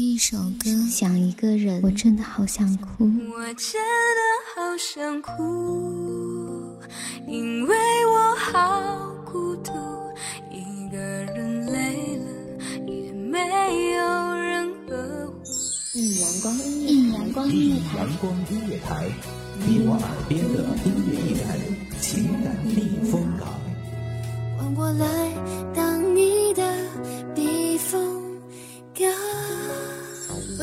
一首歌，想一个人，我真的好想哭。我真的好想哭，因为我好孤独，一个人累了也没有人呵护。一阳光音乐，一阳光音乐台，阳光音乐台，你我耳边的音乐驿站，情感避风港。换我来当你的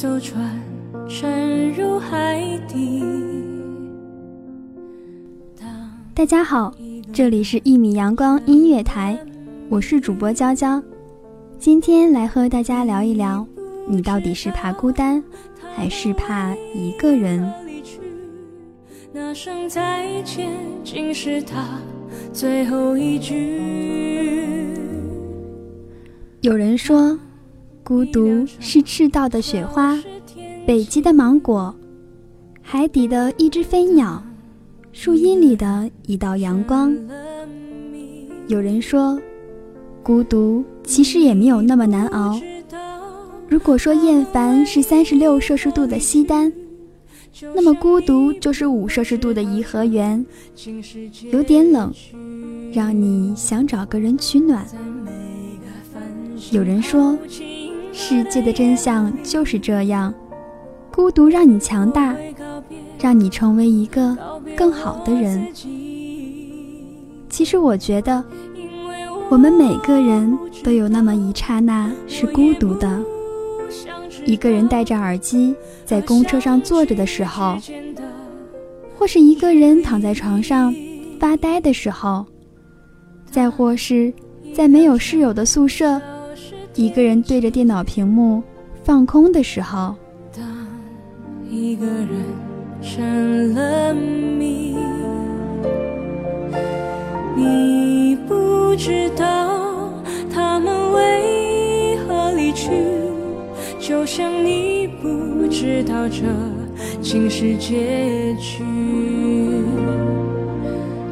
艘船沉入海底，大家好，这里是一米阳光音乐台，我是主播娇娇，今天来和大家聊一聊，你到底是怕孤单，还是怕一个人？那声再见，竟是他最后一句。有人说，孤独是赤道的雪花，北极的芒果，海底的一只飞鸟，树荫里的一道阳光。有人说，孤独其实也没有那么难熬。如果说厌烦是三十六摄氏度的西单，那么孤独就是五摄氏度的颐和园，有点冷，让你想找个人取暖。有人说，世界的真相就是这样，孤独让你强大，让你成为一个更好的人。其实我觉得，我们每个人都有那么一刹那是孤独的。一个人戴着耳机在公车上坐着的时候，或是一个人躺在床上发呆的时候，再或是，在没有室友的宿舍，一个人对着电脑屏幕放空的时候。当一个人成了谜，你不知道他们为何离去。就像你不知道这竟是结局，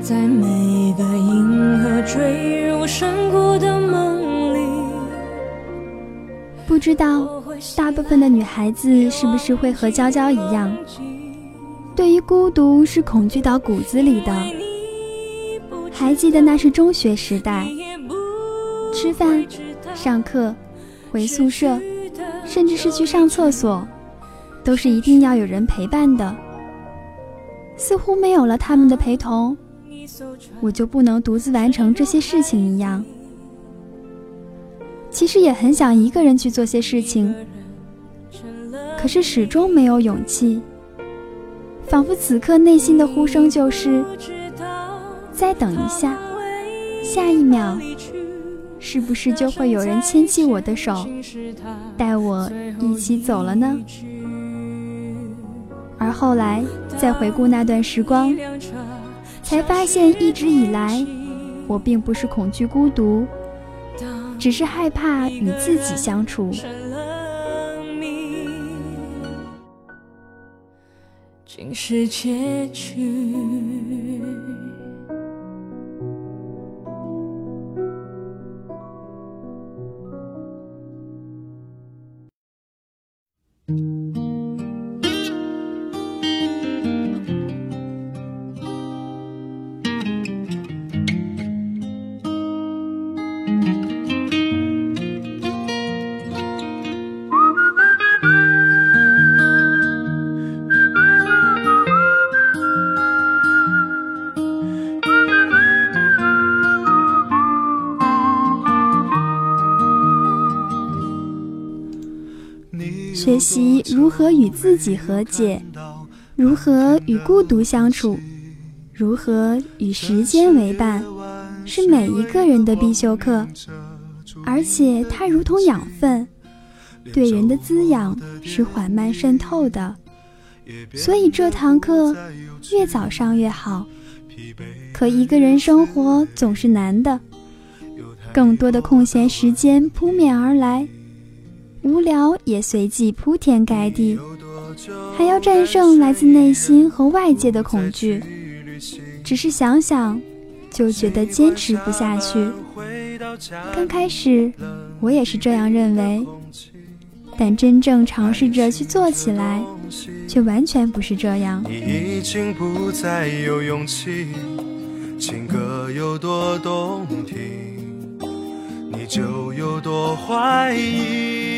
在每个银河坠入山谷的不知道大部分的女孩子是不是会和娇娇一样，对于孤独是恐惧到骨子里的。还记得那是中学时代，吃饭、上课、回宿舍。甚至是去上厕所，都是一定要有人陪伴的。似乎没有了他们的陪同，我就不能独自完成这些事情一样。其实也很想一个人去做些事情，可是始终没有勇气。仿佛此刻内心的呼声就是：再等一下，下一秒。是不是就会有人牵起我的手，带我一起走了呢？而后来再回顾那段时光，才发现一直以来，我并不是恐惧孤独，只是害怕与自己相处。竟是结局。习如何与自己和解，如何与孤独相处，如何与时间为伴，是每一个人的必修课，而且它如同养分，对人的滋养是缓慢渗透的。所以这堂课越早上越好。可一个人生活总是难的，更多的空闲时间扑面而来，无聊也随即铺天盖地，还要战胜来自内心和外界的恐惧。只是想想，就觉得坚持不下去。刚开始，我也是这样认为，但真正尝试着去做起来，却完全不是这样。你已经不再有勇气，情歌有多动听，你就有多怀疑。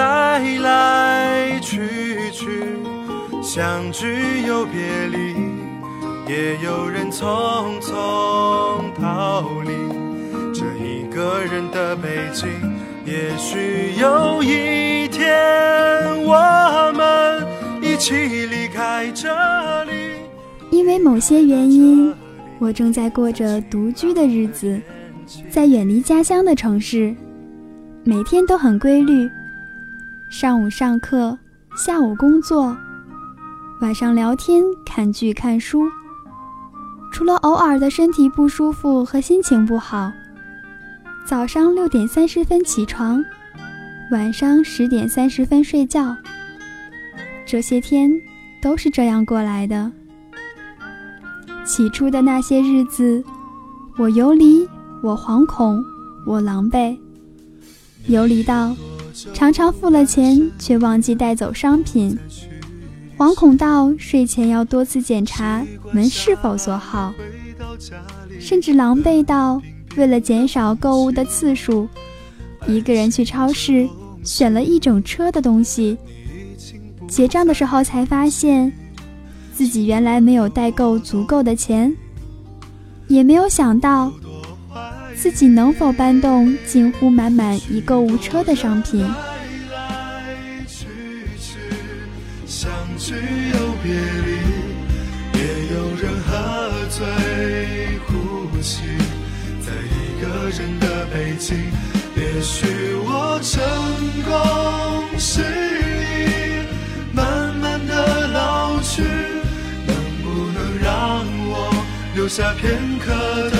来来去去。相聚又别离，也有人匆匆逃离这一个人的北京。也许有一天，我们一起离开这里。因为某些原因，我正在过着独居的日子，在远离家乡的城市，每天都很规律，上午上课，下午工作。晚上聊天、看剧、看书，除了偶尔的身体不舒服和心情不好。早上六点三十分起床，晚上十点三十分睡觉。这些天都是这样过来的。起初的那些日子，我游离，我惶恐，我狼狈，游离到常常付了钱却忘记带走商品。惶恐到睡前要多次检查门是否锁好，甚至狼狈到为了减少购物的次数，一个人去超市选了一整车的东西。结账的时候才发现，自己原来没有带够足够的钱，也没有想到自己能否搬动近乎满满一购物车的商品。聚又别离，也有人喝醉哭泣，在一个人的北京。也许我成功失意，慢慢的老去，能不能让我留下片刻的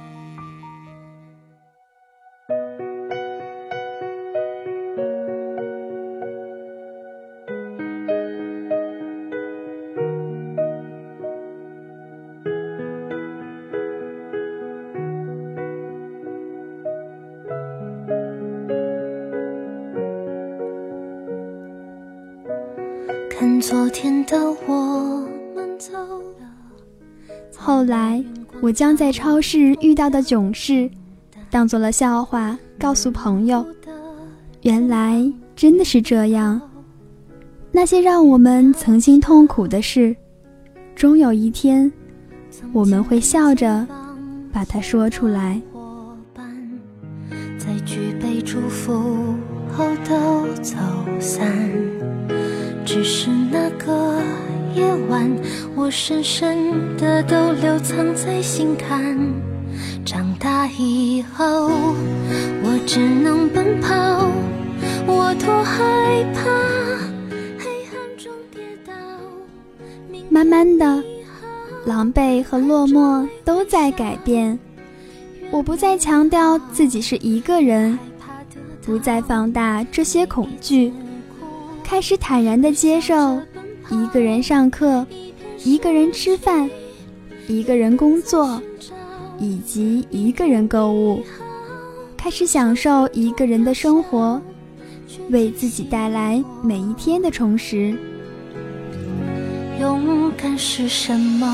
昨天的我们走了后来，我将在超市遇到的囧事当做了笑话，告诉朋友，原来真的是这样。那些让我们曾经痛苦的事，终有一天，我们会笑着把它说出来。在举杯祝福后都走散，只是夜晚，我深深的都留藏在心坎。长大以后，我只能奔跑，我多害怕黑暗中跌倒。慢慢的，狼狈和落寞都在改变。我不再强调自己是一个人，不再放大这些恐惧，开始坦然的接受一个人上课，一个人吃饭，一个人工作。以及一个人购物，开始享受一个人的生活，为自己带来每一天的充实。勇敢是什么？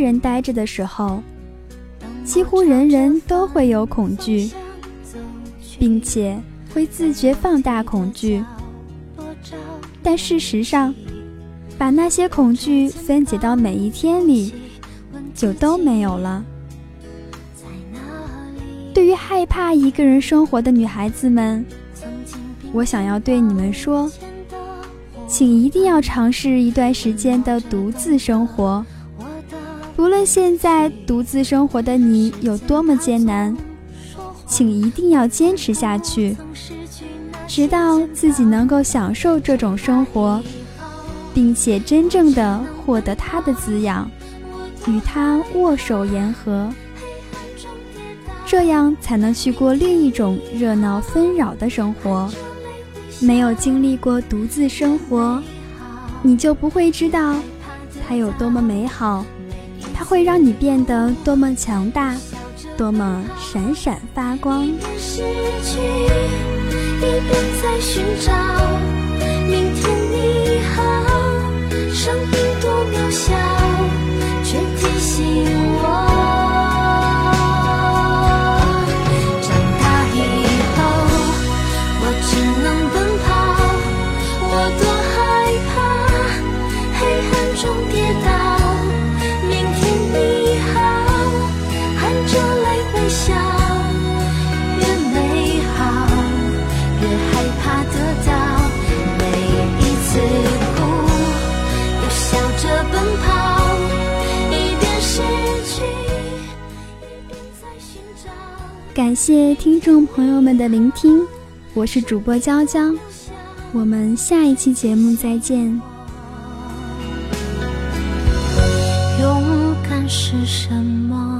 个人呆着的时候，几乎人人都会有恐惧，并且会自觉放大恐惧。但事实上，把那些恐惧分解到每一天里，就都没有了。对于害怕一个人生活的女孩子们，我想要对你们说，请一定要尝试一段时间的独自生活。无论现在独自生活的你有多么艰难，请一定要坚持下去，直到自己能够享受这种生活，并且真正的获得它的滋养，与它握手言和，这样才能去过另一种热闹纷扰的生活。没有经历过独自生活，你就不会知道它有多么美好。会让你变得多么强大，多么闪闪发光。失去，一边在寻找明天你好，生命多渺小，却提醒我。谢听众朋友们的聆听，我是主播娇娇，我们下一期节目再见。勇敢是什么？